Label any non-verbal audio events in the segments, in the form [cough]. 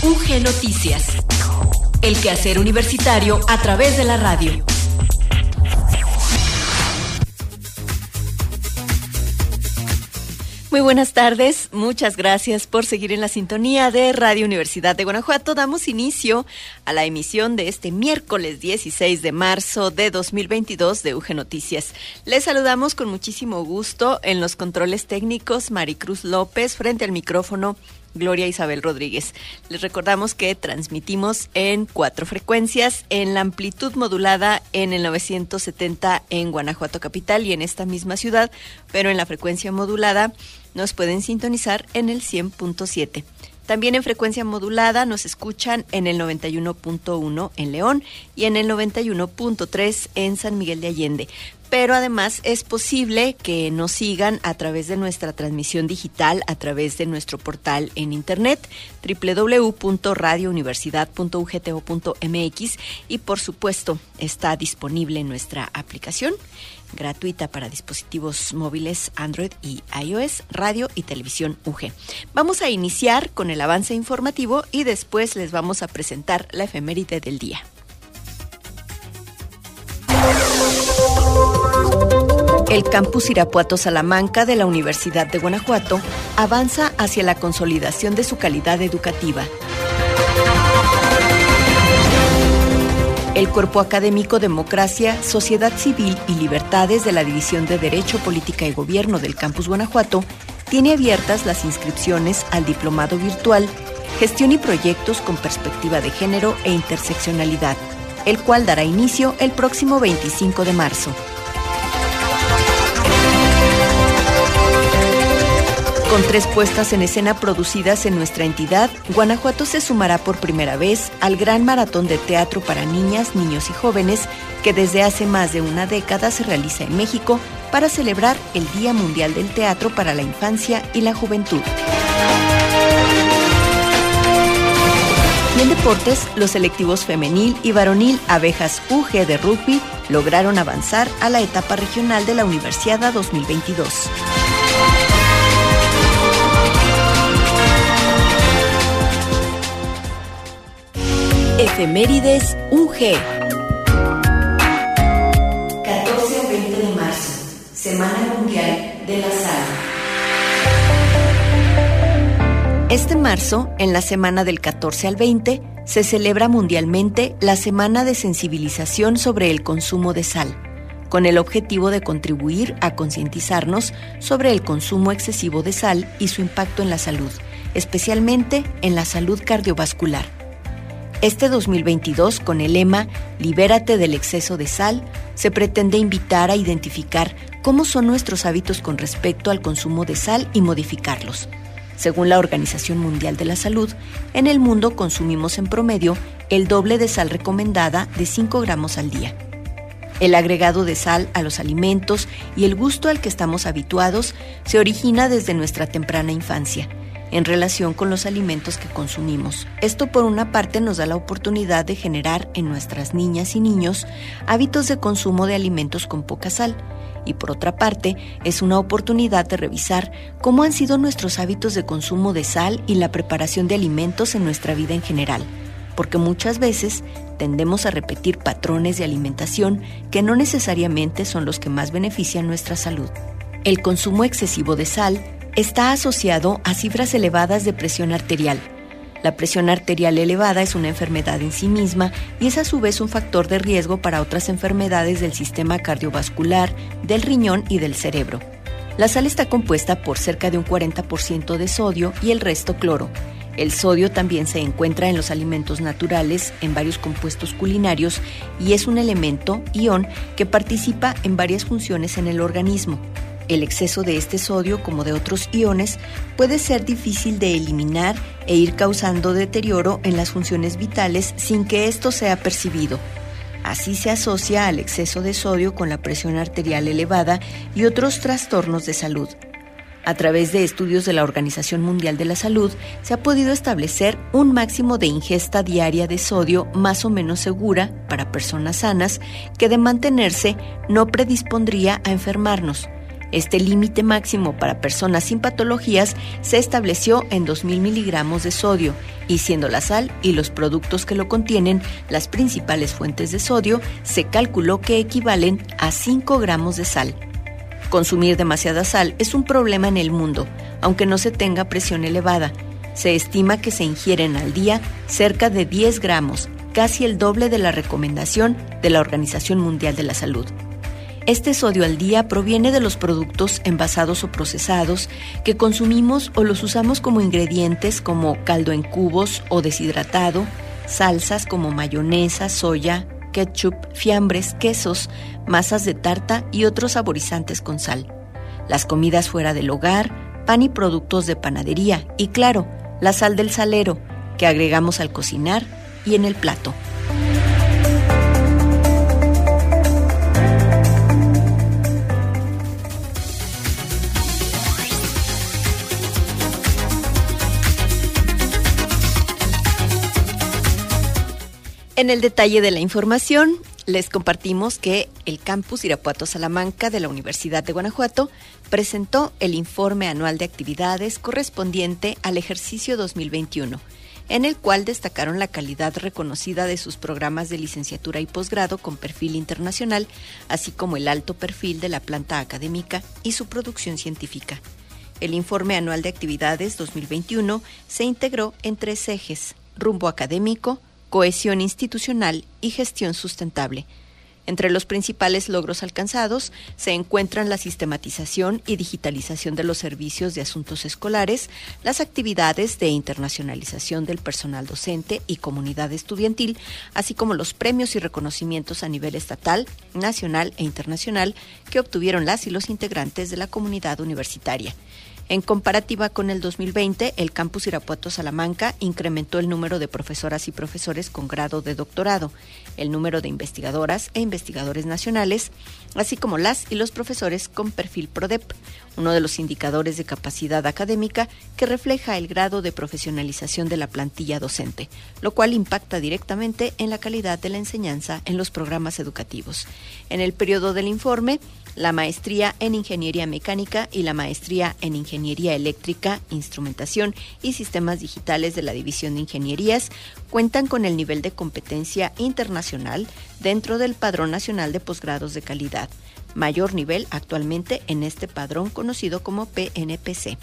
UG Noticias. El quehacer universitario a través de la radio. Muy buenas tardes, muchas gracias por seguir en la sintonía de Radio Universidad de Guanajuato. Damos inicio a la emisión de este miércoles 16 de marzo de 2022 de UG Noticias. Les saludamos con muchísimo gusto en los controles técnicos Maricruz López frente al micrófono Gloria Isabel Rodríguez. Les recordamos que transmitimos en cuatro frecuencias, en la amplitud modulada en el 970 en Guanajuato Capital y en esta misma ciudad, pero en la frecuencia modulada nos pueden sintonizar en el 100.7. También en frecuencia modulada nos escuchan en el 91.1 en León y en el 91.3 en San Miguel de Allende pero además es posible que nos sigan a través de nuestra transmisión digital, a través de nuestro portal en internet www.radiouniversidad.ugto.mx y por supuesto está disponible nuestra aplicación gratuita para dispositivos móviles Android y iOS, radio y televisión UG. Vamos a iniciar con el avance informativo y después les vamos a presentar la efeméride del día. El campus Irapuato Salamanca de la Universidad de Guanajuato avanza hacia la consolidación de su calidad educativa. El Cuerpo Académico Democracia, Sociedad Civil y Libertades de la División de Derecho, Política y Gobierno del Campus Guanajuato tiene abiertas las inscripciones al Diplomado Virtual Gestión y Proyectos con Perspectiva de Género e Interseccionalidad, el cual dará inicio el próximo 25 de marzo. Con tres puestas en escena producidas en nuestra entidad, Guanajuato se sumará por primera vez al gran maratón de teatro para niñas, niños y jóvenes que desde hace más de una década se realiza en México para celebrar el Día Mundial del Teatro para la Infancia y la Juventud. En deportes, los selectivos femenil y varonil Abejas UG de rugby lograron avanzar a la etapa regional de la Universidad 2022. Efemérides UG. 14 al 20 de marzo, Semana Mundial de la Sal. Este marzo, en la semana del 14 al 20, se celebra mundialmente la Semana de Sensibilización sobre el Consumo de Sal, con el objetivo de contribuir a concientizarnos sobre el consumo excesivo de sal y su impacto en la salud, especialmente en la salud cardiovascular. Este 2022, con el lema Libérate del exceso de sal, se pretende invitar a identificar cómo son nuestros hábitos con respecto al consumo de sal y modificarlos. Según la Organización Mundial de la Salud, en el mundo consumimos en promedio el doble de sal recomendada de 5 gramos al día. El agregado de sal a los alimentos y el gusto al que estamos habituados se origina desde nuestra temprana infancia en relación con los alimentos que consumimos. Esto por una parte nos da la oportunidad de generar en nuestras niñas y niños hábitos de consumo de alimentos con poca sal y por otra parte es una oportunidad de revisar cómo han sido nuestros hábitos de consumo de sal y la preparación de alimentos en nuestra vida en general, porque muchas veces tendemos a repetir patrones de alimentación que no necesariamente son los que más benefician nuestra salud. El consumo excesivo de sal está asociado a cifras elevadas de presión arterial. La presión arterial elevada es una enfermedad en sí misma y es a su vez un factor de riesgo para otras enfermedades del sistema cardiovascular, del riñón y del cerebro. La sal está compuesta por cerca de un 40% de sodio y el resto cloro. El sodio también se encuentra en los alimentos naturales, en varios compuestos culinarios y es un elemento, ion, que participa en varias funciones en el organismo. El exceso de este sodio, como de otros iones, puede ser difícil de eliminar e ir causando deterioro en las funciones vitales sin que esto sea percibido. Así se asocia al exceso de sodio con la presión arterial elevada y otros trastornos de salud. A través de estudios de la Organización Mundial de la Salud, se ha podido establecer un máximo de ingesta diaria de sodio más o menos segura para personas sanas que de mantenerse no predispondría a enfermarnos Este límite máximo para personas sin patologías se estableció en 2.000 miligramos de sodio y siendo la sal y los productos que lo contienen las principales fuentes de sodio, se calculó que equivalen a 5 gramos de sal. Consumir demasiada sal es un problema en el mundo, aunque no se tenga presión elevada. Se estima que se ingieren al día cerca de 10 gramos, casi el doble de la recomendación de la Organización Mundial de la Salud. Este sodio al día proviene de los productos envasados o procesados que consumimos o los usamos como ingredientes como caldo en cubos o deshidratado, salsas como mayonesa, soya, ketchup, fiambres, quesos, masas de tarta y otros saborizantes con sal. Las comidas fuera del hogar, pan y productos de panadería y claro, la sal del salero que agregamos al cocinar y en el plato. En el detalle de la información, les compartimos que el campus Irapuato Salamanca de la Universidad de Guanajuato presentó el informe anual de actividades correspondiente al ejercicio 2021, en el cual destacaron la calidad reconocida de sus programas de licenciatura y posgrado con perfil internacional, así como el alto perfil de la planta académica y su producción científica. El informe anual de actividades 2021 se integró en tres ejes, rumbo académico, cohesión institucional y gestión sustentable. Entre los principales logros alcanzados se encuentran la sistematización y digitalización de los servicios de asuntos escolares, las actividades de internacionalización del personal docente y comunidad estudiantil, así como los premios y reconocimientos a nivel estatal, nacional e internacional que obtuvieron las y los integrantes de la comunidad universitaria. En comparativa con el 2020, el campus Irapuato Salamanca incrementó el número de profesoras y profesores con grado de doctorado, el número de investigadoras e investigadores nacionales, así como las y los profesores con perfil PRODEP, uno de los indicadores de capacidad académica que refleja el grado de profesionalización de la plantilla docente, lo cual impacta directamente en la calidad de la enseñanza en los programas educativos. En el periodo del informe, la maestría en Ingeniería Mecánica y la maestría en Ingeniería Eléctrica, Instrumentación y Sistemas Digitales de la División de Ingenierías cuentan con el nivel de competencia internacional dentro del Padrón Nacional de Posgrados de Calidad, mayor nivel actualmente en este padrón conocido como PNPC.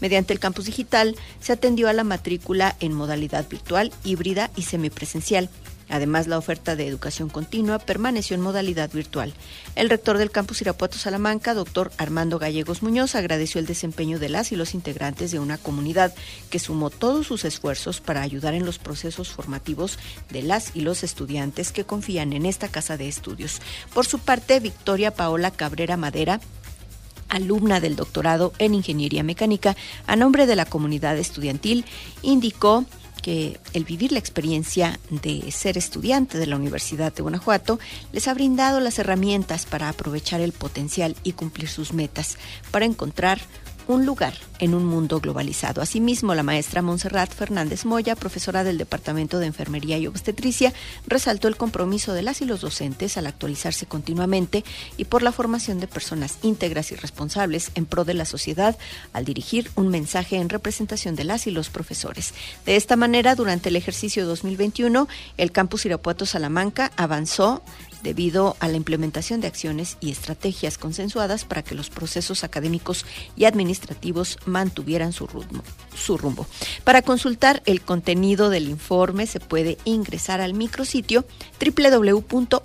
Mediante el campus digital se atendió a la matrícula en modalidad virtual, híbrida y semipresencial Además, la oferta de educación continua permaneció en modalidad virtual. El rector del campus Irapuato Salamanca, doctor Armando Gallegos Muñoz, agradeció el desempeño de las y los integrantes de una comunidad que sumó todos sus esfuerzos para ayudar en los procesos formativos de las y los estudiantes que confían en esta casa de estudios. Por su parte, Victoria Paola Cabrera Madera, alumna del doctorado en Ingeniería Mecánica, a nombre de la comunidad estudiantil, indicó que el vivir la experiencia de ser estudiante de la Universidad de Guanajuato les ha brindado las herramientas para aprovechar el potencial y cumplir sus metas, para encontrar un lugar en un mundo globalizado. Asimismo, la maestra Montserrat Fernández Moya, profesora del Departamento de Enfermería y Obstetricia, resaltó el compromiso de las y los docentes al actualizarse continuamente y por la formación de personas íntegras y responsables en pro de la sociedad al dirigir un mensaje en representación de las y los profesores. De esta manera, durante el ejercicio 2021, el campus Irapuato Salamanca avanzó debido a la implementación de acciones y estrategias consensuadas para que los procesos académicos y administrativos mantuvieran su rumbo. Su rumbo. Para consultar el contenido del informe se puede ingresar al micrositio www.ugto.mx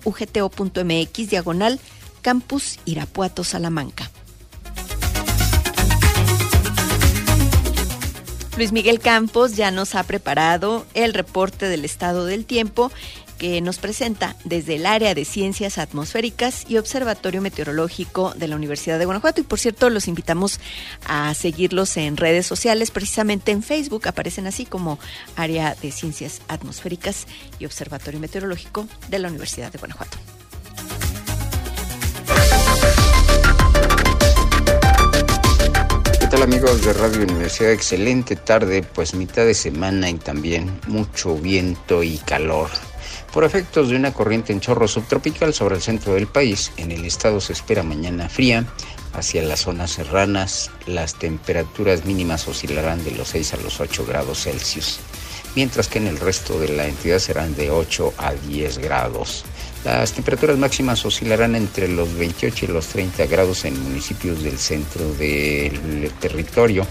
diagonal Campus Irapuato Salamanca. Luis Miguel Campos ya nos ha preparado el reporte del estado del tiempo que nos presenta desde el área de ciencias atmosféricas y observatorio meteorológico de la Universidad de Guanajuato. Y por cierto, los invitamos a seguirlos en redes sociales, precisamente en Facebook aparecen así como área de ciencias atmosféricas y observatorio meteorológico de la Universidad de Guanajuato. ¿Qué tal amigos de Radio Universidad? Excelente tarde, pues mitad de semana y también mucho viento y calor. Por efectos de una corriente en chorro subtropical sobre el centro del país, en el estado se espera mañana fría, Hacia las zonas serranas, las temperaturas mínimas oscilarán de los 6 a los 8 grados Celsius, mientras que en el resto de la entidad serán de 8 a 10 grados. Las temperaturas máximas oscilarán entre los 28 y los 30 grados en municipios del centro del territorio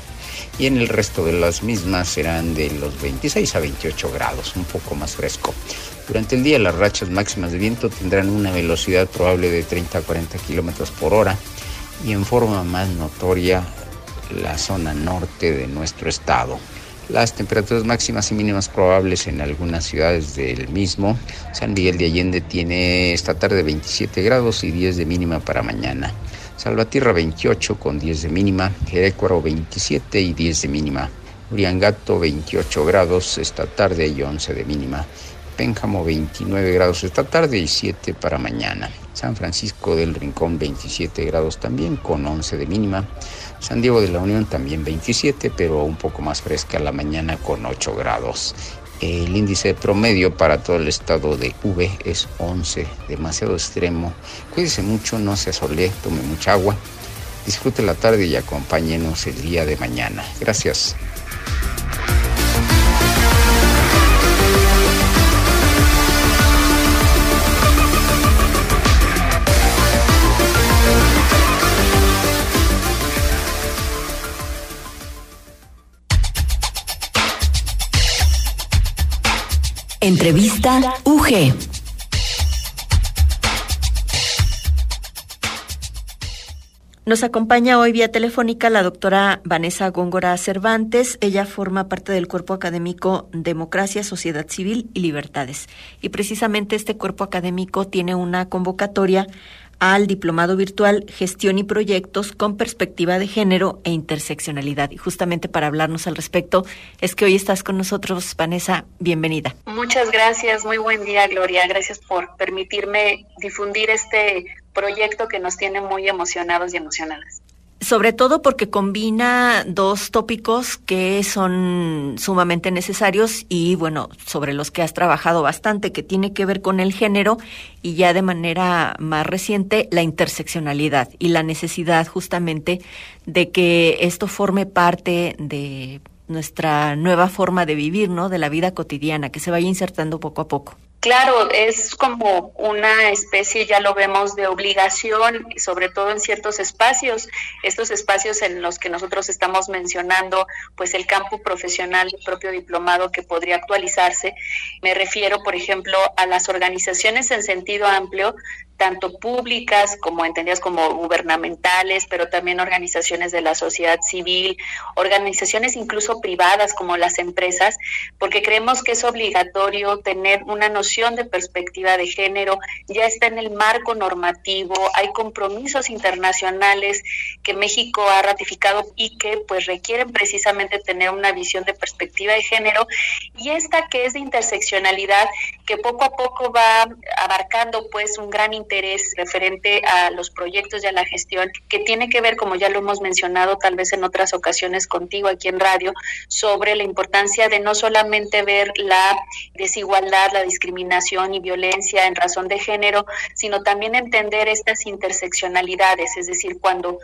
y en el resto de las mismas serán de los 26 a 28 grados, un poco más fresco. Durante el día las rachas máximas de viento tendrán una velocidad probable de 30 a 40 kilómetros por hora y en forma más notoria la zona norte de nuestro estado. Las temperaturas máximas y mínimas probables en algunas ciudades del mismo. San Miguel de Allende tiene esta tarde 27 grados y 10 de mínima para mañana. Salvatierra 28 con 10 de mínima. Jerecuaro 27 y 10 de mínima. Uriangato 28 grados esta tarde y 11 de mínima. Pénjamo 29 grados esta tarde y 7 para mañana. San Francisco del Rincón 27 grados también con 11 de mínima. San Diego de la Unión también 27, pero un poco más fresca la mañana con 8 grados. El índice promedio para todo el estado de V es 11, demasiado extremo. Cuídese mucho, no se asole, tome mucha agua. Disfrute la tarde y acompáñenos el día de mañana. Gracias. Entrevista UG. Nos acompaña hoy vía telefónica la doctora Vanessa Góngora Cervantes. Ella forma parte del cuerpo académico Democracia, Sociedad Civil y Libertades. Y precisamente este cuerpo académico tiene una convocatoria al Diplomado Virtual Gestión y Proyectos con Perspectiva de Género e Interseccionalidad. Y justamente para hablarnos al respecto es que hoy estás con nosotros, Vanessa. Bienvenida. Muchas gracias, muy buen día, Gloria. Gracias por permitirme difundir este proyecto que nos tiene muy emocionados y emocionadas sobre todo porque combina dos tópicos que son sumamente necesarios y bueno, sobre los que has trabajado bastante, que tiene que ver con el género y ya de manera más reciente la interseccionalidad y la necesidad justamente de que esto forme parte de nuestra nueva forma de vivir, ¿no? De la vida cotidiana, que se vaya insertando poco a poco. Claro, es como una especie, ya lo vemos, de obligación, sobre todo en ciertos espacios, estos espacios en los que nosotros estamos mencionando, pues el campo profesional del propio diplomado que podría actualizarse. Me refiero, por ejemplo, a las organizaciones en sentido amplio, tanto públicas como entendidas como gubernamentales, pero también organizaciones de la sociedad civil, organizaciones incluso privadas como las empresas, porque creemos que es obligatorio tener una noción de perspectiva de género, ya está en el marco normativo, hay compromisos internacionales que México ha ratificado y que pues requieren precisamente tener una visión de perspectiva de género y esta que es de interseccionalidad que poco a poco va abarcando pues un gran interés referente a los proyectos y a la gestión que tiene que ver, como ya lo hemos mencionado tal vez en otras ocasiones contigo aquí en radio, sobre la importancia de no solamente ver la desigualdad, la discriminación y violencia en razón de género, sino también entender estas interseccionalidades, es decir, cuando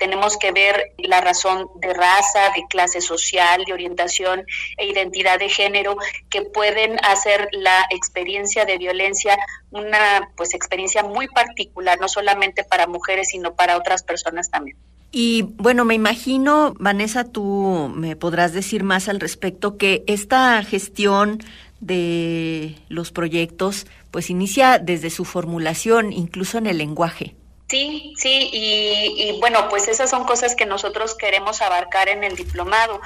tenemos que ver la razón de raza, de clase social, de orientación e identidad de género que pueden hacer la experiencia de violencia una pues experiencia muy particular, no solamente para mujeres, sino para otras personas también. Y bueno, me imagino, Vanessa, tú me podrás decir más al respecto, que esta gestión de los proyectos pues inicia desde su formulación, incluso en el lenguaje. Sí, sí, y, bueno, pues esas son cosas que nosotros queremos abarcar en el diplomado.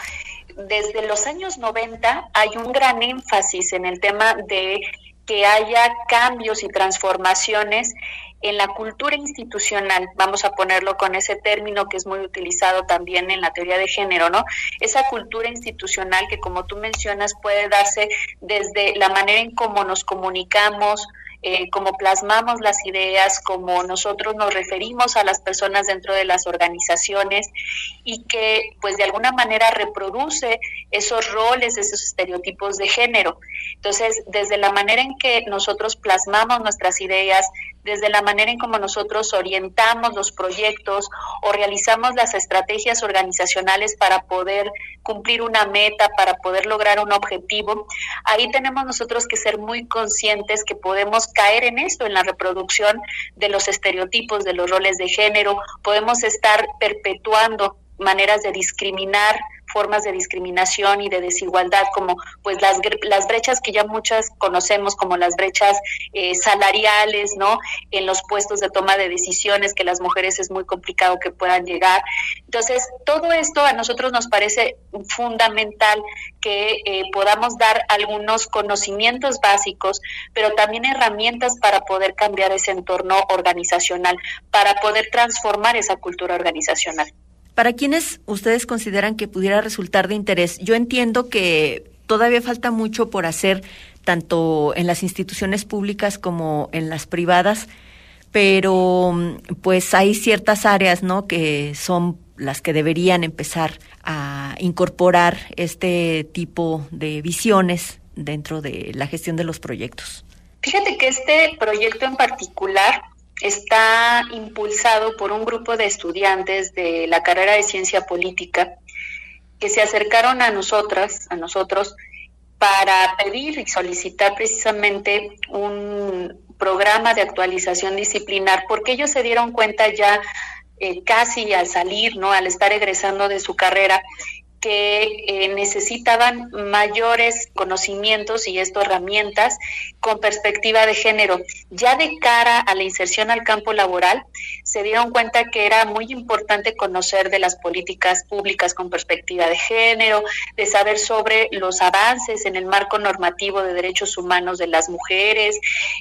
Desde los años 90 hay un gran énfasis en el tema de que haya cambios y transformaciones en la cultura institucional, vamos a ponerlo con ese término que es muy utilizado también en la teoría de género, ¿no? Esa cultura institucional que como tú mencionas puede darse desde la manera en cómo nos comunicamos, eh, cómo plasmamos las ideas, cómo nosotros nos referimos a las personas dentro de las organizaciones y que pues de alguna manera reproduce esos roles, esos estereotipos de género. Entonces, desde la manera en que nosotros plasmamos nuestras ideas, desde la manera en cómo nosotros orientamos los proyectos o realizamos las estrategias organizacionales para poder cumplir una meta, para poder lograr un objetivo, ahí tenemos nosotros que ser muy conscientes que podemos caer en esto, en la reproducción de los estereotipos, de los roles de género, podemos estar perpetuando maneras de discriminar, formas de discriminación y de desigualdad, como pues las, las brechas que ya muchas conocemos, como las brechas eh, salariales, ¿no? En los puestos de toma de decisiones, que las mujeres es muy complicado que puedan llegar. Entonces, todo esto a nosotros nos parece fundamental que eh, podamos dar algunos conocimientos básicos, pero también herramientas para poder cambiar ese entorno organizacional, para poder transformar esa cultura organizacional. ¿Para quiénes ustedes consideran que pudiera resultar de interés? Yo entiendo que todavía falta mucho por hacer, tanto en las instituciones públicas como en las privadas, pero pues hay ciertas áreas, ¿no? Que son las que deberían empezar a incorporar este tipo de visiones dentro de la gestión de los proyectos. Fíjate que este proyecto en particular está impulsado por un grupo de estudiantes de la carrera de ciencia política que se acercaron a nosotras, a nosotros, para pedir y solicitar precisamente un programa de actualización disciplinar, porque ellos se dieron cuenta ya eh, casi al salir, ¿no? Al estar egresando de su carrera, que eh, necesitaban mayores conocimientos y esto herramientas con perspectiva de género. Ya de cara a la inserción al campo laboral, se dieron cuenta que era muy importante conocer de las políticas públicas con perspectiva de género, de saber sobre los avances en el marco normativo de derechos humanos de las mujeres,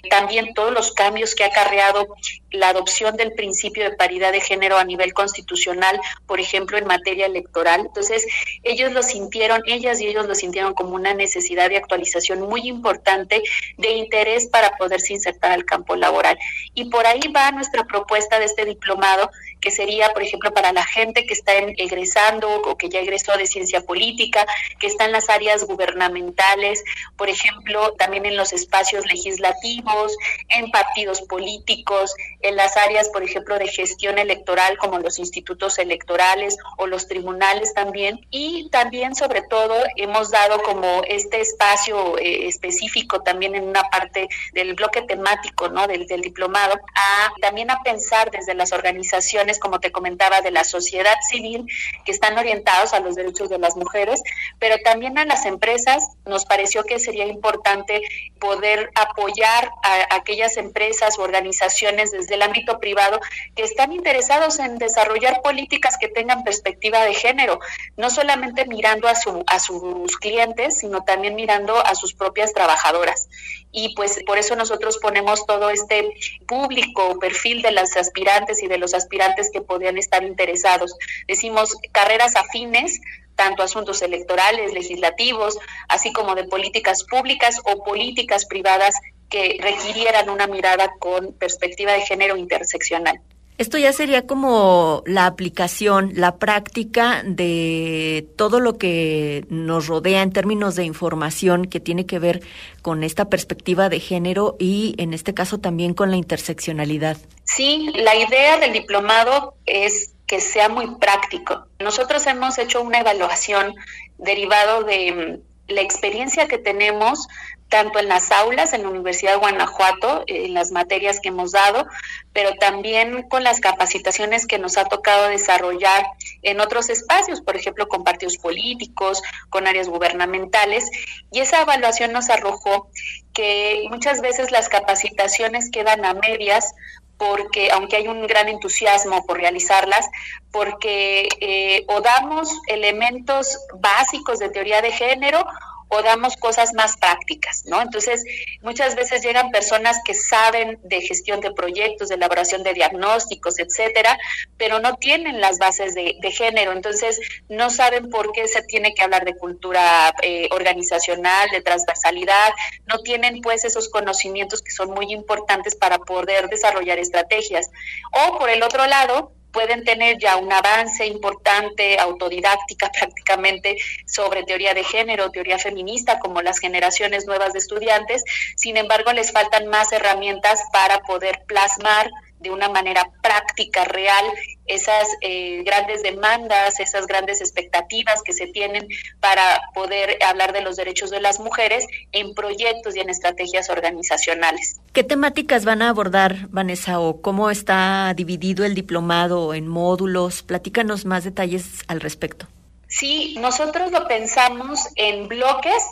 también todos los cambios que ha acarreado la adopción del principio de paridad de género a nivel constitucional, por ejemplo, en materia electoral. Entonces, ellos lo sintieron, ellas y ellos lo sintieron como una necesidad de actualización muy importante de interés para poderse insertar al campo laboral. Y por ahí va nuestra propuesta de este diplomado, que sería, por ejemplo, para la gente que está egresando o que ya egresó de ciencia política, que está en las áreas gubernamentales, por ejemplo, también en los espacios legislativos, en partidos políticos, en las áreas, por ejemplo, de gestión electoral, como los institutos electorales o los tribunales también. También, sobre todo, hemos dado como este espacio eh, específico también en una parte del bloque temático, ¿no? Del, del diplomado, a también a pensar desde las organizaciones como te comentaba, de la sociedad civil, que están orientados a los derechos de las mujeres, pero también a las empresas. Nos pareció que sería importante poder apoyar a aquellas empresas o organizaciones desde el ámbito privado que están interesados en desarrollar políticas que tengan perspectiva de género, no solamente mirando a, su, a sus clientes, sino también mirando a sus propias trabajadoras. Y pues por eso nosotros ponemos todo este público, perfil de las aspirantes y de los aspirantes que podrían estar interesados. Decimos carreras afines tanto asuntos electorales, legislativos, así como de políticas públicas o políticas privadas que requirieran una mirada con perspectiva de género interseccional. Esto ya sería como la aplicación, la práctica de todo lo que nos rodea en términos de información que tiene que ver con esta perspectiva de género y en este caso también con la interseccionalidad. Sí, la idea del diplomado es que sea muy práctico. Nosotros hemos hecho una evaluación derivado de la experiencia que tenemos tanto en las aulas en la Universidad de Guanajuato, en las materias que hemos dado, pero también con las capacitaciones que nos ha tocado desarrollar en otros espacios, por ejemplo, con partidos políticos, con áreas gubernamentales. Y esa evaluación nos arrojó que muchas veces las capacitaciones quedan a medias porque aunque hay un gran entusiasmo por realizarlas, porque eh, o damos elementos básicos de teoría de género o damos cosas más prácticas, ¿no? Entonces, muchas veces llegan personas que saben de gestión de proyectos, de elaboración de diagnósticos, etcétera, pero no tienen las bases de, género, entonces no saben por qué se tiene que hablar de cultura eh, organizacional, de transversalidad, no tienen pues esos conocimientos que son muy importantes para poder desarrollar estrategias. O por el otro lado, pueden tener ya un avance importante, autodidáctica [laughs] prácticamente, sobre teoría de género, teoría feminista, como las generaciones nuevas de estudiantes. Sin embargo, les faltan más herramientas para poder plasmar de una manera práctica, real, esas eh, grandes demandas, esas grandes expectativas que se tienen para poder hablar de los derechos de las mujeres en proyectos y en estrategias organizacionales. ¿Qué temáticas van a abordar, Vanessa, o cómo está dividido el diplomado en módulos? Platícanos más detalles al respecto. Sí, nosotros lo pensamos en bloques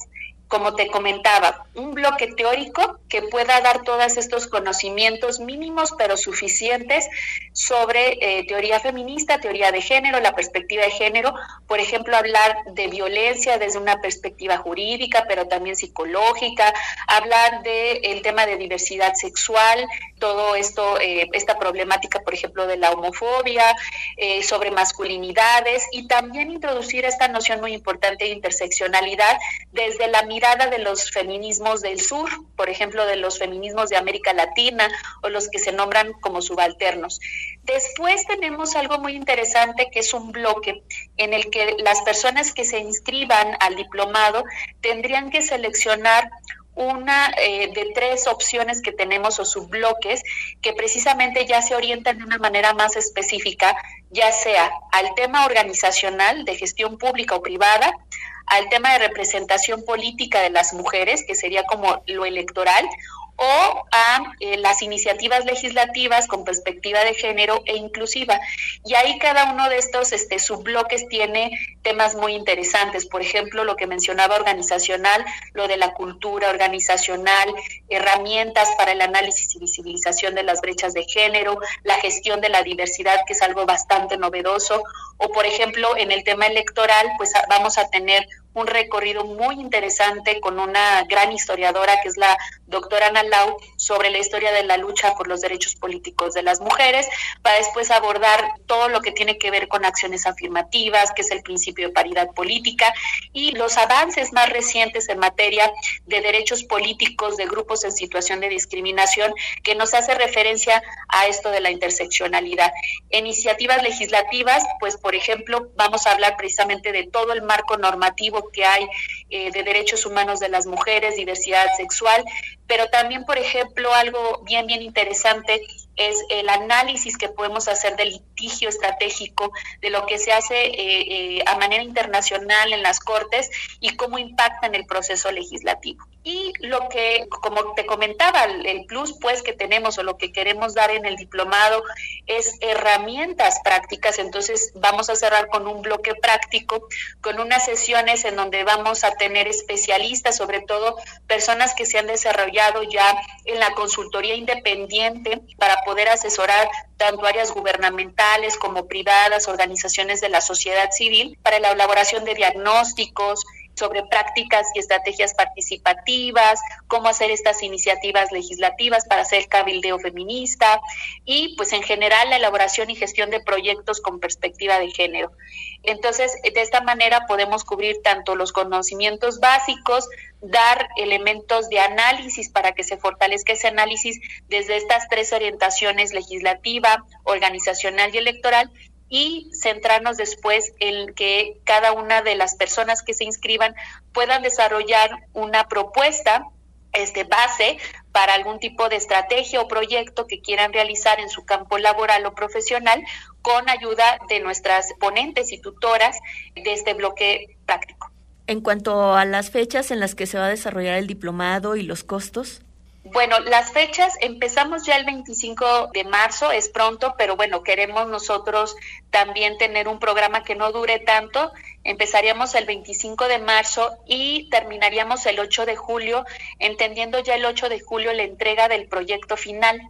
como te comentaba, un bloque teórico que pueda dar todos estos conocimientos mínimos pero suficientes sobre eh, teoría feminista, teoría de género, la perspectiva de género, por ejemplo, hablar de violencia desde una perspectiva jurídica, pero también psicológica, hablar del el tema de diversidad sexual, todo esto, eh, esta problemática, por ejemplo, de la homofobia, eh, sobre masculinidades y también introducir esta noción muy importante de interseccionalidad desde la de los feminismos del sur, por ejemplo, de los feminismos de América Latina o los que se nombran como subalternos. Después tenemos algo muy interesante que es un bloque en el que las personas que se inscriban al diplomado tendrían que seleccionar una eh, de tres opciones que tenemos o subbloques que precisamente ya se orientan de una manera más específica, ya sea al tema organizacional de gestión pública o privada, al tema de representación política de las mujeres, que sería como lo electoral, o a eh, las iniciativas legislativas con perspectiva de género e inclusiva. Y ahí cada uno de estos este, subbloques tiene temas muy interesantes. Por ejemplo, lo que mencionaba organizacional, lo de la cultura organizacional, herramientas para el análisis y visibilización de las brechas de género, la gestión de la diversidad, que es algo bastante novedoso. O, por ejemplo, en el tema electoral, pues vamos a tener un recorrido muy interesante con una gran historiadora que es la doctora Ana Lau sobre la historia de la lucha por los derechos políticos de las mujeres, para después abordar todo lo que tiene que ver con acciones afirmativas, que es el principio de paridad política, y los avances más recientes en materia de derechos políticos de grupos en situación de discriminación, que nos hace referencia a esto de la interseccionalidad. Iniciativas legislativas, pues por ejemplo, vamos a hablar precisamente de todo el marco normativo que hay eh, de derechos humanos de las mujeres, diversidad sexual, pero también, por ejemplo, algo bien, bien interesante es el análisis que podemos hacer del litigio estratégico, de lo que se hace eh, eh, a manera internacional en las cortes y cómo impacta en el proceso legislativo. Y lo que, como te comentaba, el plus pues que tenemos o lo que queremos dar en el diplomado es herramientas prácticas. Entonces vamos a cerrar con un bloque práctico, con unas sesiones en donde vamos a tener especialistas, sobre todo personas que se han desarrollado ya en la consultoría independiente para poder asesorar tanto áreas gubernamentales como privadas, organizaciones de la sociedad civil, para la elaboración de diagnósticos, sobre prácticas y estrategias participativas, cómo hacer estas iniciativas legislativas para hacer cabildeo feminista y pues en general la elaboración y gestión de proyectos con perspectiva de género. Entonces, de esta manera podemos cubrir tanto los conocimientos básicos, dar elementos de análisis para que se fortalezca ese análisis desde estas tres orientaciones legislativa, organizacional y electoral y centrarnos después en que cada una de las personas que se inscriban puedan desarrollar una propuesta este base para algún tipo de estrategia o proyecto que quieran realizar en su campo laboral o profesional con ayuda de nuestras ponentes y tutoras de este bloque práctico. En cuanto a las fechas en las que se va a desarrollar el diplomado y los costos. Bueno, las fechas empezamos ya el 25 de marzo, es pronto, pero bueno, queremos nosotros también tener un programa que no dure tanto. Empezaríamos el 25 de marzo y terminaríamos el 8 de julio, entendiendo ya el 8 de julio la entrega del proyecto final.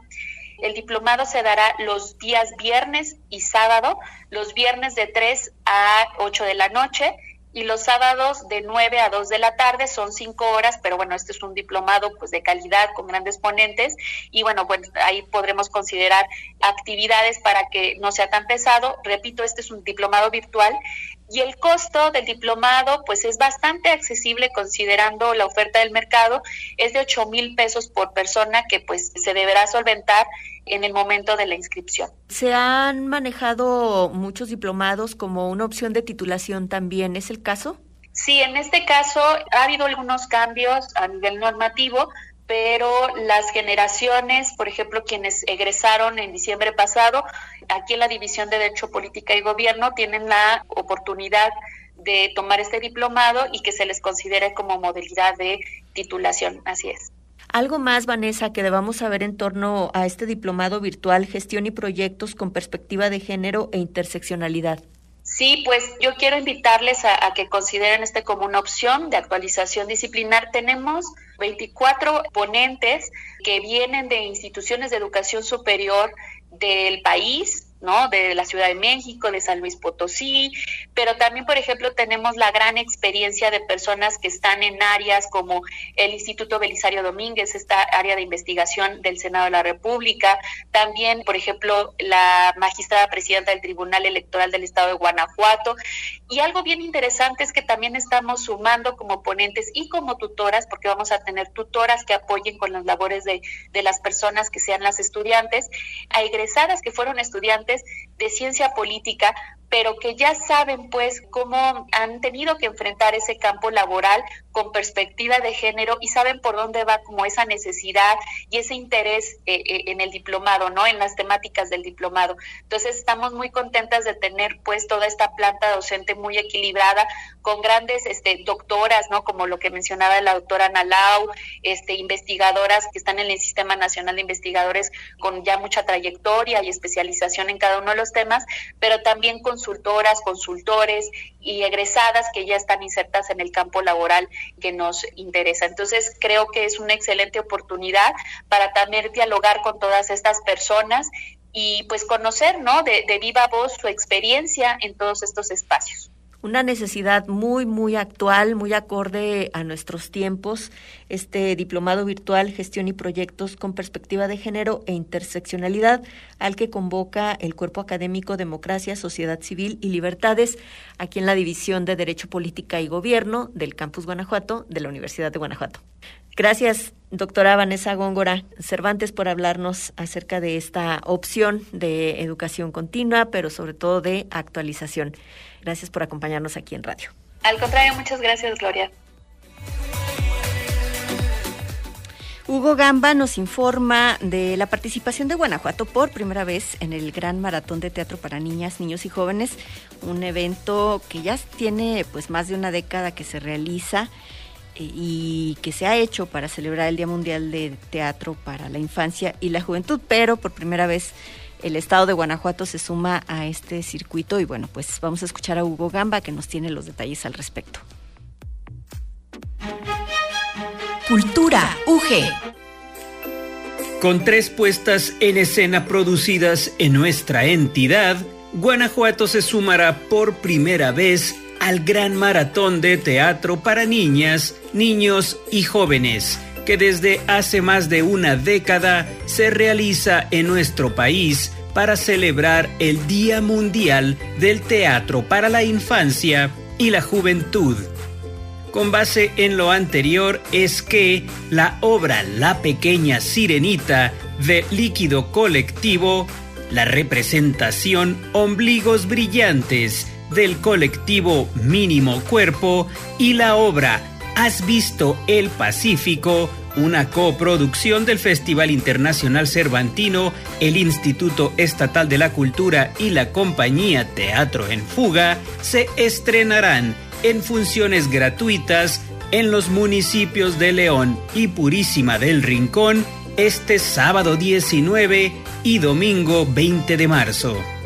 El diplomado se dará los días viernes y sábado, los viernes de 3 a 8 de la noche y los sábados de 9 a 2 de la tarde son 5 horas, pero bueno, este es un diplomado pues de calidad con grandes ponentes y bueno, pues ahí podremos considerar actividades para que no sea tan pesado. Repito, este es un diplomado virtual y el costo del diplomado pues es bastante accesible considerando la oferta del mercado, es de 8 mil pesos por persona que pues se deberá solventar en el momento de la inscripción. Se han manejado muchos diplomados como una opción de titulación también, ¿es el caso? Sí, en este caso ha habido algunos cambios a nivel normativo, pero las generaciones, por ejemplo, quienes egresaron en diciembre pasado, aquí en la División de Derecho, Política y Gobierno, tienen la oportunidad de tomar este diplomado y que se les considere como modalidad de titulación. Así es. ¿Algo más, Vanessa, que debamos saber en torno a este diplomado virtual, gestión y proyectos con perspectiva de género e interseccionalidad? Sí, pues yo quiero invitarles a, que consideren este como una opción de actualización disciplinar. Tenemos 24 ponentes que vienen de instituciones de educación superior del país, ¿no? De la Ciudad de México, de San Luis Potosí, pero también, por ejemplo, tenemos la gran experiencia de personas que están en áreas como el Instituto Belisario Domínguez, esta área de investigación del Senado de la República, también, por ejemplo, la magistrada presidenta del Tribunal Electoral del Estado de Guanajuato, y algo bien interesante es que también estamos sumando como ponentes y como tutoras, porque vamos a tener tutoras que apoyen con las labores de, de las personas que sean las estudiantes, a egresadas que fueron estudiantes de ciencia política pero que ya saben pues cómo han tenido que enfrentar ese campo laboral con perspectiva de género y saben por dónde va como esa necesidad y ese interés eh, eh, en el diplomado, ¿no? En las temáticas del diplomado. Entonces estamos muy contentas de tener pues toda esta planta docente muy equilibrada con grandes este, doctoras, ¿no? Como lo que mencionaba la doctora Nalau, este, investigadoras que están en el Sistema Nacional de Investigadores con ya mucha trayectoria y especialización en cada uno de los temas, pero también con consultoras, consultores y egresadas que ya están insertas en el campo laboral que nos interesa. Entonces, creo que es una excelente oportunidad para también dialogar con todas estas personas y pues conocer, ¿no? De, de viva voz su experiencia en todos estos espacios una necesidad muy, muy actual, muy acorde a nuestros tiempos, este diplomado virtual Gestión y Proyectos con Perspectiva de Género e Interseccionalidad, al que convoca el Cuerpo Académico Democracia, Sociedad Civil y Libertades, aquí en la División de Derecho, Política y Gobierno del Campus Guanajuato de la Universidad de Guanajuato. Gracias, doctora Vanessa Góngora Cervantes, por hablarnos acerca de esta opción de educación continua, pero sobre todo de actualización. Gracias por acompañarnos aquí en radio. Al contrario, muchas gracias, Gloria. Hugo Gamba nos informa de la participación de Guanajuato por primera vez en el Gran Maratón de Teatro para Niñas, Niños y Jóvenes, un evento que ya tiene pues más de una década que se realiza eh, y que se ha hecho para celebrar el Día Mundial de Teatro para la Infancia y la Juventud, pero por primera vez el estado de Guanajuato se suma a este circuito y bueno, pues vamos a escuchar a Hugo Gamba que nos tiene los detalles al respecto. Cultura UG. Con tres puestas en escena producidas en nuestra entidad, Guanajuato se sumará por primera vez al gran maratón de teatro para niñas, niños y jóvenes que desde hace más de una década se realiza en nuestro país para celebrar el Día Mundial del Teatro para la Infancia y la Juventud. Con base en lo anterior es que la obra La pequeña sirenita de líquido colectivo, la representación Ombligos Brillantes del colectivo Mínimo Cuerpo y la obra Has visto el Pacífico, una coproducción del Festival Internacional Cervantino, el Instituto Estatal de la Cultura y la compañía Teatro en Fuga, se estrenarán en funciones gratuitas en los municipios de León y Purísima del Rincón este sábado 19 y domingo 20 de marzo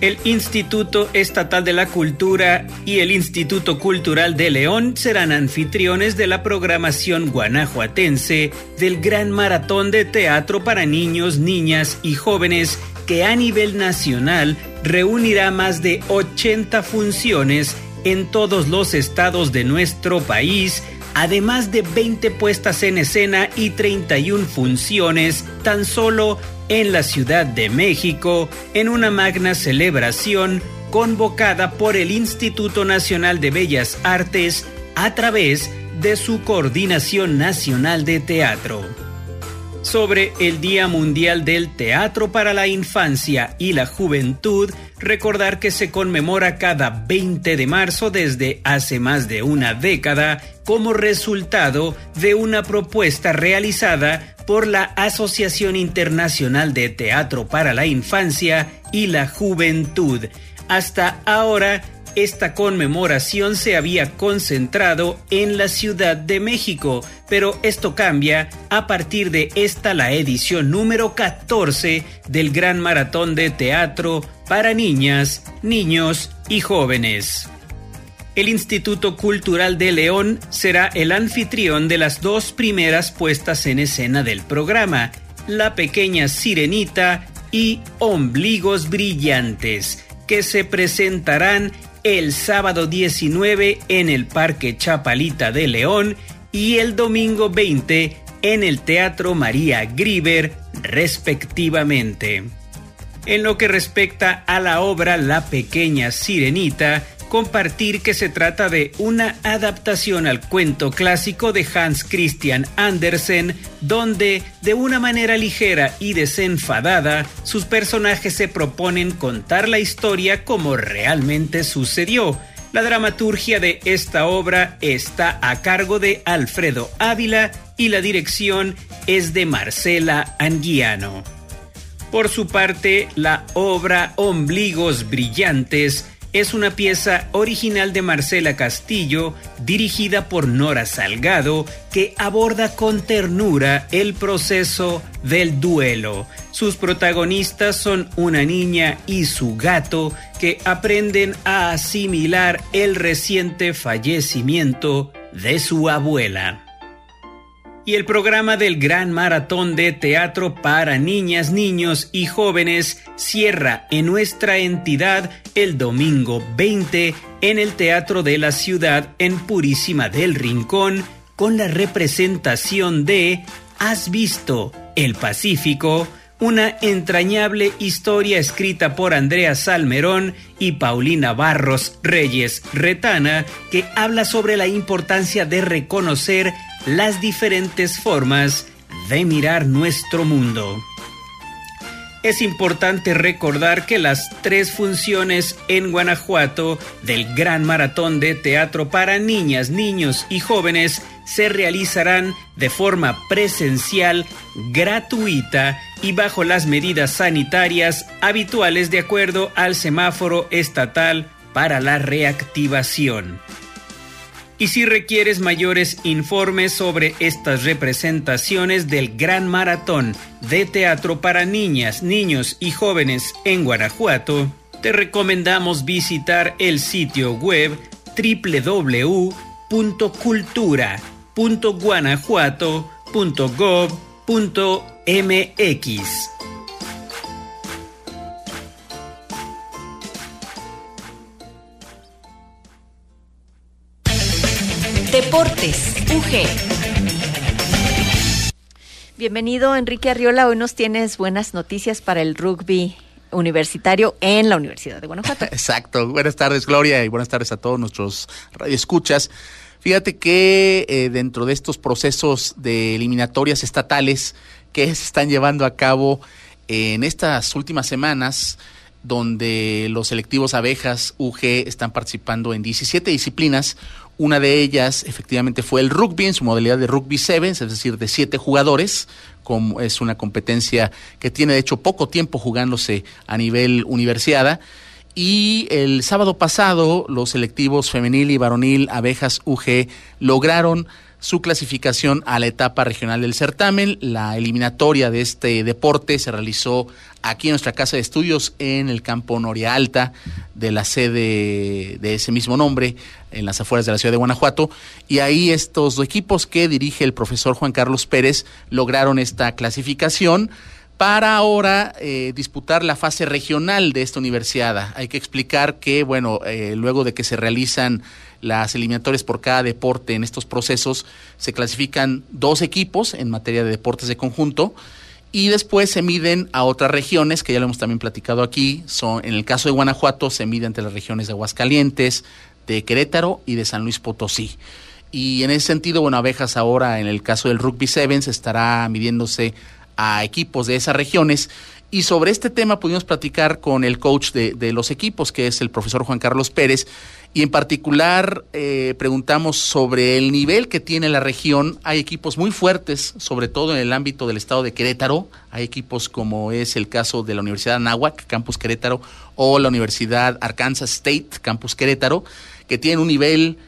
el Instituto Estatal de la Cultura y el Instituto Cultural de León serán anfitriones de la programación guanajuatense del Gran Maratón de Teatro para Niños, Niñas y Jóvenes que a nivel nacional reunirá más de 80 funciones en todos los estados de nuestro país, además de 20 puestas en escena y 31 funciones tan solo en la Ciudad de México en una magna celebración convocada por el Instituto Nacional de Bellas Artes a través de su Coordinación Nacional de Teatro. Sobre el Día Mundial del Teatro para la Infancia y la Juventud, recordar que se conmemora cada 20 de marzo desde hace más de una década como resultado de una propuesta realizada por la Asociación Internacional de Teatro para la Infancia y la Juventud. Hasta ahora, esta conmemoración se había concentrado en la Ciudad de México, pero esto cambia a partir de esta la edición número 14 del Gran Maratón de Teatro para niñas, niños y jóvenes. El Instituto Cultural de León será el anfitrión de las dos primeras puestas en escena del programa, La Pequeña Sirenita y Ombligos Brillantes, que se presentarán el sábado 19 en el Parque Chapalita de León y el domingo 20 en el Teatro María Griver, respectivamente. En lo que respecta a la obra La Pequeña Sirenita, compartir que se trata de una adaptación al cuento clásico de Hans Christian Andersen, donde, de una manera ligera y desenfadada, sus personajes se proponen contar la historia como realmente sucedió. La dramaturgia de esta obra está a cargo de Alfredo Ávila y la dirección es de Marcela Anguiano. Por su parte, la obra Ombligos Brillantes es una pieza original de Marcela Castillo, dirigida por Nora Salgado, que aborda con ternura el proceso del duelo. Sus protagonistas son una niña y su gato que aprenden a asimilar el reciente fallecimiento de su abuela y el programa del Gran Maratón de Teatro para Niñas, Niños y Jóvenes cierra en nuestra entidad el domingo 20 en el Teatro de la Ciudad en Purísima del Rincón con la representación de Has visto el Pacífico, una entrañable historia escrita por Andrea Salmerón y Paulina Barros Reyes Retana que habla sobre la importancia de reconocer las diferentes formas de mirar nuestro mundo. Es importante recordar que las tres funciones en Guanajuato del Gran Maratón de Teatro para Niñas, Niños y Jóvenes se realizarán de forma presencial, gratuita y bajo las medidas sanitarias habituales de acuerdo al semáforo estatal para la reactivación. Y si requieres mayores informes sobre estas representaciones del Gran Maratón de Teatro para Niñas, Niños y Jóvenes en Guanajuato, te recomendamos visitar el sitio web www.cultura.guanajuato.gov.mx. Deportes, UG. Bienvenido Enrique Arriola, hoy nos tienes buenas noticias para el rugby universitario en la Universidad de Guanajuato. [laughs] Exacto, buenas tardes Gloria y buenas tardes a todos nuestros radioescuchas. Fíjate que eh, dentro de estos procesos de eliminatorias estatales que se están llevando a cabo en estas últimas semanas, donde los selectivos abejas UG están participando en 17 disciplinas, una de ellas efectivamente fue el rugby en su modalidad de rugby sevens, es decir, de siete jugadores, como es una competencia que tiene de hecho poco tiempo jugándose a nivel universiada. Y el sábado pasado los selectivos femenil y varonil abejas UG lograron su clasificación a la etapa regional del certamen. La eliminatoria de este deporte se realizó aquí en nuestra casa de estudios en el campo Noria Alta de la sede de ese mismo nombre en las afueras de la ciudad de Guanajuato y ahí estos equipos que dirige el profesor Juan Carlos Pérez lograron esta clasificación para ahora eh, disputar la fase regional de esta universidad. Hay que explicar que, bueno, eh, luego de que se realizan las eliminatorias por cada deporte en estos procesos, se clasifican dos equipos en materia de deportes de conjunto y después se miden a otras regiones, que ya lo hemos también platicado aquí. Son, en el caso de Guanajuato se mide entre las regiones de Aguascalientes, de Querétaro y de San Luis Potosí. Y en ese sentido, bueno, Abejas ahora en el caso del Rugby Sevens estará midiéndose a equipos de esas regiones. Y sobre este tema pudimos platicar con el coach de, los equipos, que es el profesor Juan Carlos Pérez, y en particular eh, preguntamos sobre el nivel que tiene la región. Hay equipos muy fuertes, sobre todo en el ámbito del estado de Querétaro. Hay equipos como es el caso de la Universidad Anáhuac, Campus Querétaro, o la Universidad Arkansas State, Campus Querétaro, que tienen un nivel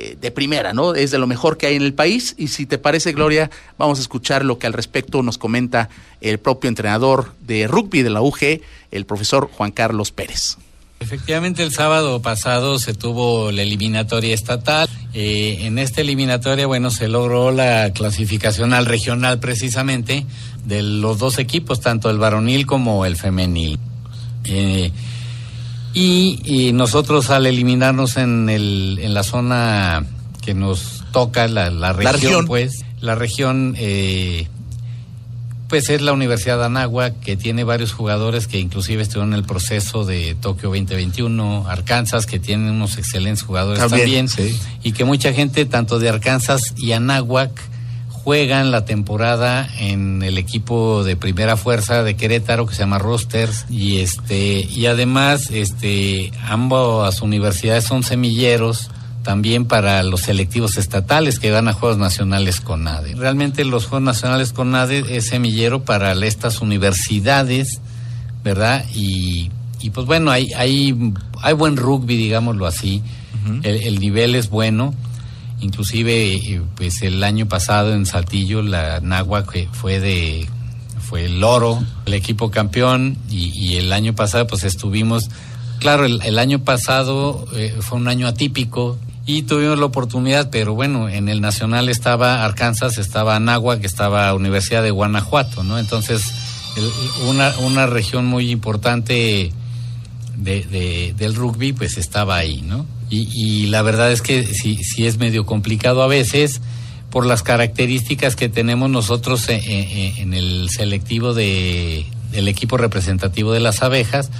eh, de primera, ¿no? Es de lo mejor que hay en el país. Y si te parece, Gloria, vamos a escuchar lo que al respecto nos comenta el propio entrenador de rugby de la UG, el profesor Juan Carlos Pérez. Efectivamente, el sábado pasado se tuvo la eliminatoria estatal. Eh, en esta eliminatoria, bueno, se logró la clasificación al regional precisamente de los dos equipos, tanto el varonil como el femenil. Eh, y, nosotros al eliminarnos en, el, en la zona que nos toca, la, la, región, pues, la región eh, pues es la Universidad de Anáhuac, que tiene varios jugadores que inclusive estuvieron en el proceso de Tokio 2021, Arkansas, que tiene unos excelentes jugadores también, y que mucha gente, tanto de Arkansas y Anáhuac, juegan la temporada en el equipo de primera fuerza de Querétaro que se llama Rosters y este y además este ambas universidades son semilleros también para los selectivos estatales que van a Juegos Nacionales con NADE. Realmente los Juegos Nacionales con NADE es semillero para estas universidades, ¿verdad? Y, y pues bueno, hay, hay, hay buen rugby, digámoslo así, el, nivel es bueno. Inclusive, pues el año pasado en Saltillo, la que fue de fue el oro, el equipo campeón, y, el año pasado pues estuvimos, claro, el, año pasado eh, fue un año atípico, y tuvimos la oportunidad, pero bueno, en el nacional estaba Arkansas, estaba Anáhuac, estaba Universidad de Guanajuato, ¿no? Entonces, una, una región muy importante de, del rugby, pues estaba ahí, ¿no? Y, y la verdad es que sí, sí es medio complicado a veces por las características que tenemos nosotros en, en el selectivo de, del equipo representativo de las abejas,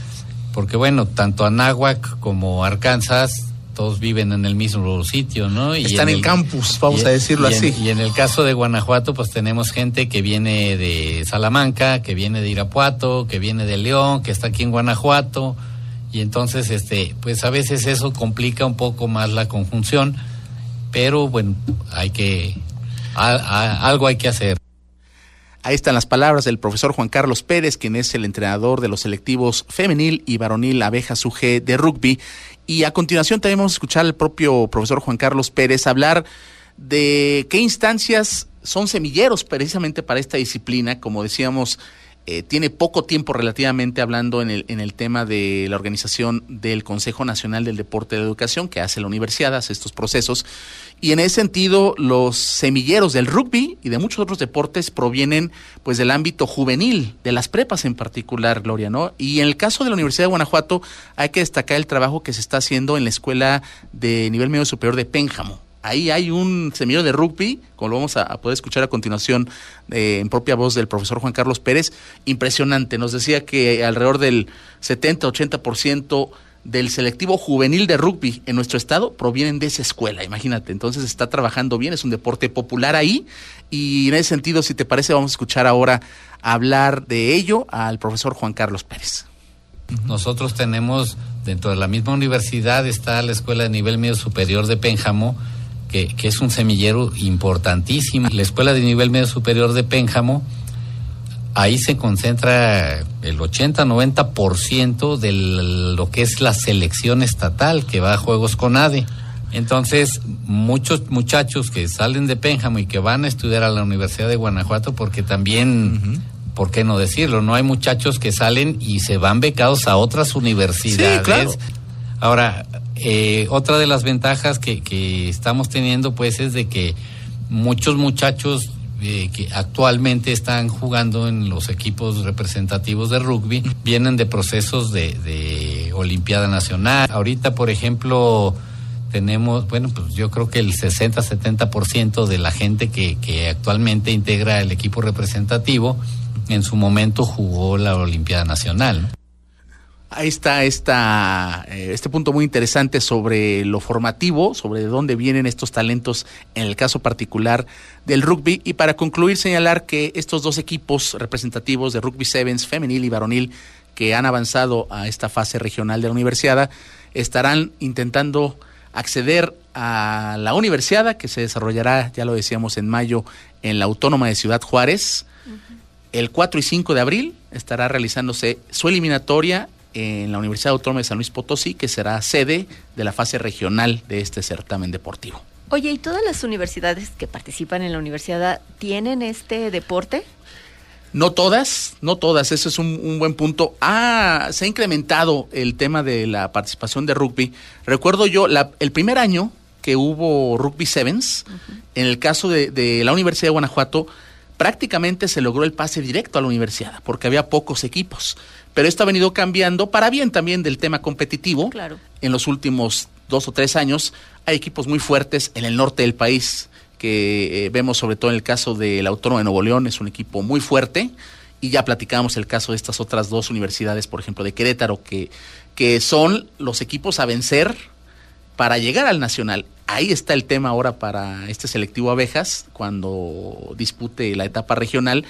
porque bueno, tanto Anáhuac como Arkansas todos viven en el mismo sitio, ¿no? Y Están en, campus, vamos a decirlo así. y en el caso de Guanajuato, pues tenemos gente que viene de Salamanca, que viene de Irapuato, que viene de León, que está aquí en Guanajuato, y entonces, este, pues a veces eso complica un poco más la conjunción, pero bueno, hay que, algo hay que hacer. Ahí están las palabras del profesor Juan Carlos Pérez, quien es el entrenador de los selectivos femenil y varonil abejas UG de rugby. Y a continuación también vamos a escuchar al propio profesor Juan Carlos Pérez hablar de qué instancias son semilleros precisamente para esta disciplina. Como decíamos, eh, tiene poco tiempo relativamente hablando en el, en el tema de la organización del Consejo Nacional del Deporte de Educación, que hace la universidad, hace estos procesos. Y en ese sentido, los semilleros del rugby y de muchos otros deportes provienen pues del ámbito juvenil, de las prepas en particular, Gloria, ¿no? Y en el caso de la Universidad de Guanajuato, hay que destacar el trabajo que se está haciendo en la Escuela de Nivel Medio Superior de Pénjamo ahí hay un semillero de rugby, como lo vamos a, poder escuchar a continuación eh, en propia voz del profesor Juan Carlos Pérez, impresionante. Nos decía que alrededor del 70-80% del selectivo juvenil de rugby en nuestro estado provienen de esa escuela, imagínate. Entonces está trabajando bien, es un deporte popular ahí y en ese sentido, si te parece, vamos a escuchar ahora hablar de ello al profesor Juan Carlos Pérez. Nosotros tenemos, dentro de la misma universidad, está la Escuela de Nivel Medio Superior de Pénjamo, que, es un semillero importantísimo. La Escuela de Nivel Medio Superior de Pénjamo, ahí se concentra el 80-90% de lo que es la selección estatal que va a Juegos con ADE. Entonces, muchos muchachos que salen de Pénjamo y que van a estudiar a la Universidad de Guanajuato, porque también, ¿por qué no decirlo? No hay muchachos que salen y se van becados a otras universidades. Ahora, eh, otra de las ventajas que, estamos teniendo pues es de que muchos muchachos eh, que actualmente están jugando en los equipos representativos de rugby vienen de procesos de, de Olimpiada Nacional. Ahorita, por ejemplo, tenemos, bueno, pues yo creo que el 60-70% de la gente que, que actualmente integra el equipo representativo en su momento jugó la Olimpiada Nacional. Ahí está esta, eh, este punto muy interesante sobre lo formativo, sobre de dónde vienen estos talentos en el caso particular del rugby. Y para concluir, señalar que estos dos equipos representativos de rugby sevens, femenil y varonil, que han avanzado a esta fase regional de la universidad, estarán intentando acceder a la universidad que se desarrollará, ya lo decíamos, en mayo en la Autónoma de Ciudad Juárez. El 4 y 5 de abril estará realizándose su eliminatoria en la Universidad Autónoma de San Luis Potosí, que será sede de la fase regional de este certamen deportivo. Oye, ¿y todas las universidades que participan en la universidad tienen este deporte? No todas, no todas, eso es un, buen punto. Ah, se ha incrementado el tema de la participación de rugby. Recuerdo yo, el primer año que hubo Rugby Sevens, en el caso de, de la Universidad de Guanajuato, prácticamente se logró el pase directo a la universidad, porque había pocos equipos. Pero esto ha venido cambiando para bien también del tema competitivo. Claro. En los últimos dos o tres años hay equipos muy fuertes en el norte del país, que eh, vemos sobre todo en el caso del Autónomo de Nuevo León, es un equipo muy fuerte. Y ya platicamos el caso de estas otras dos universidades, por ejemplo, de Querétaro, que, que son los equipos a vencer para llegar al Nacional. Ahí está el tema ahora para este selectivo Abejas, cuando dispute la etapa regional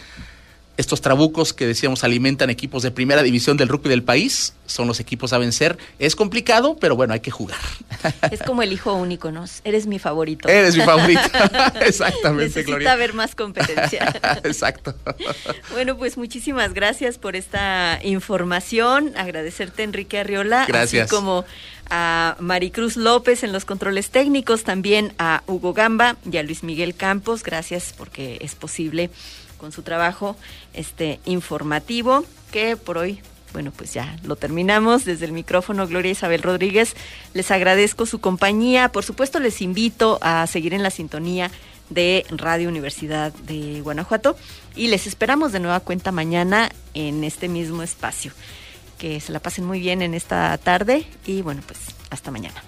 estos trabucos que decíamos alimentan equipos de primera división del rugby del país, son los equipos a vencer. Es complicado, pero bueno, hay que jugar. [laughs] Es como el hijo único, ¿no? Eres mi favorito. Eres mi favorito. [laughs] Exactamente, Necesita haber más competencia. [laughs] Exacto. Bueno, pues muchísimas gracias por esta información. Agradecerte, Enrique Arriola. Gracias. Así como a Maricruz López en los controles técnicos, también a Hugo Gamba y a Luis Miguel Campos. Gracias porque es posible con su trabajo este informativo que por hoy bueno, pues ya lo terminamos. Desde el micrófono, Gloria Isabel Rodríguez, les agradezco su compañía. Por supuesto, les invito a seguir en la sintonía de Radio Universidad de Guanajuato y les esperamos de nueva cuenta mañana en este mismo espacio. Que se la pasen muy bien en esta tarde y bueno, pues hasta mañana.